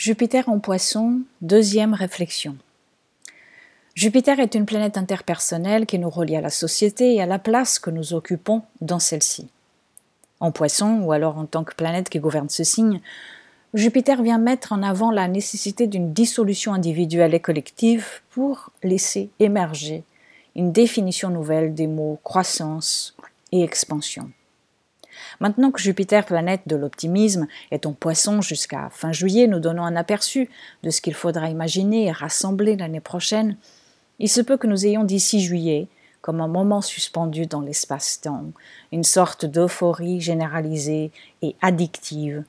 Jupiter en poisson, deuxième réflexion. Jupiter est une planète interpersonnelle qui nous relie à la société et à la place que nous occupons dans celle-ci. En poisson, ou alors en tant que planète qui gouverne ce signe, Jupiter vient mettre en avant la nécessité d'une dissolution individuelle et collective pour laisser émerger une définition nouvelle des mots croissance et expansion. Maintenant que Jupiter, planète de l'optimisme, est en poisson jusqu'à fin juillet, nous donnant un aperçu de ce qu'il faudra imaginer et rassembler l'année prochaine, il se peut que nous ayons d'ici juillet, comme un moment suspendu dans l'espace-temps, une sorte d'euphorie généralisée et addictive,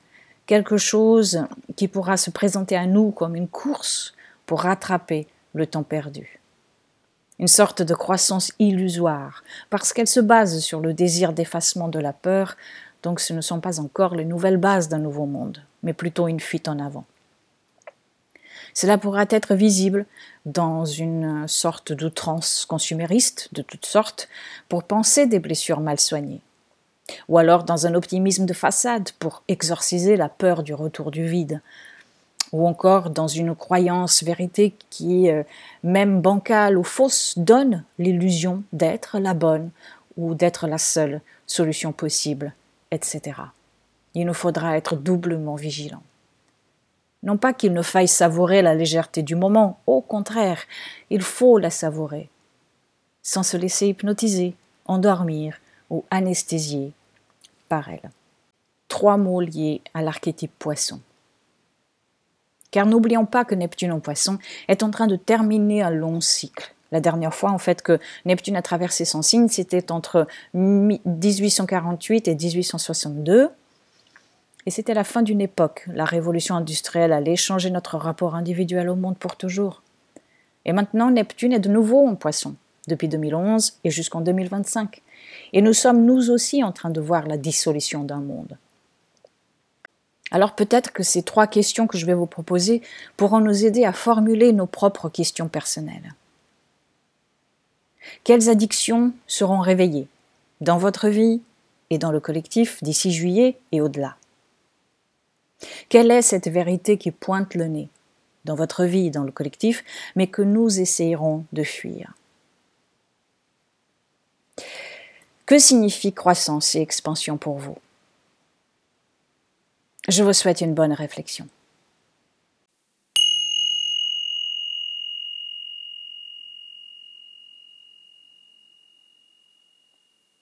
quelque chose qui pourra se présenter à nous comme une course pour rattraper le temps perdu une sorte de croissance illusoire, parce qu'elle se base sur le désir d'effacement de la peur, donc ce ne sont pas encore les nouvelles bases d'un nouveau monde, mais plutôt une fuite en avant. Cela pourra être visible dans une sorte d'outrance consumériste de toutes sortes pour penser des blessures mal soignées, ou alors dans un optimisme de façade pour exorciser la peur du retour du vide, ou encore dans une croyance vérité qui, euh, même bancale ou fausse, donne l'illusion d'être la bonne ou d'être la seule solution possible, etc. Il nous faudra être doublement vigilants. Non pas qu'il ne faille savourer la légèreté du moment, au contraire, il faut la savourer, sans se laisser hypnotiser, endormir ou anesthésier par elle. Trois mots liés à l'archétype poisson. Car n'oublions pas que Neptune en poisson est en train de terminer un long cycle. La dernière fois, en fait, que Neptune a traversé son signe, c'était entre 1848 et 1862. Et c'était la fin d'une époque. La révolution industrielle allait changer notre rapport individuel au monde pour toujours. Et maintenant, Neptune est de nouveau en poisson, depuis 2011 et jusqu'en 2025. Et nous sommes nous aussi en train de voir la dissolution d'un monde. Alors peut-être que ces trois questions que je vais vous proposer pourront nous aider à formuler nos propres questions personnelles. Quelles addictions seront réveillées dans votre vie et dans le collectif d'ici juillet et au-delà? Quelle est cette vérité qui pointe le nez dans votre vie et dans le collectif, mais que nous essayerons de fuir? Que signifie croissance et expansion pour vous? Je vous souhaite une bonne réflexion.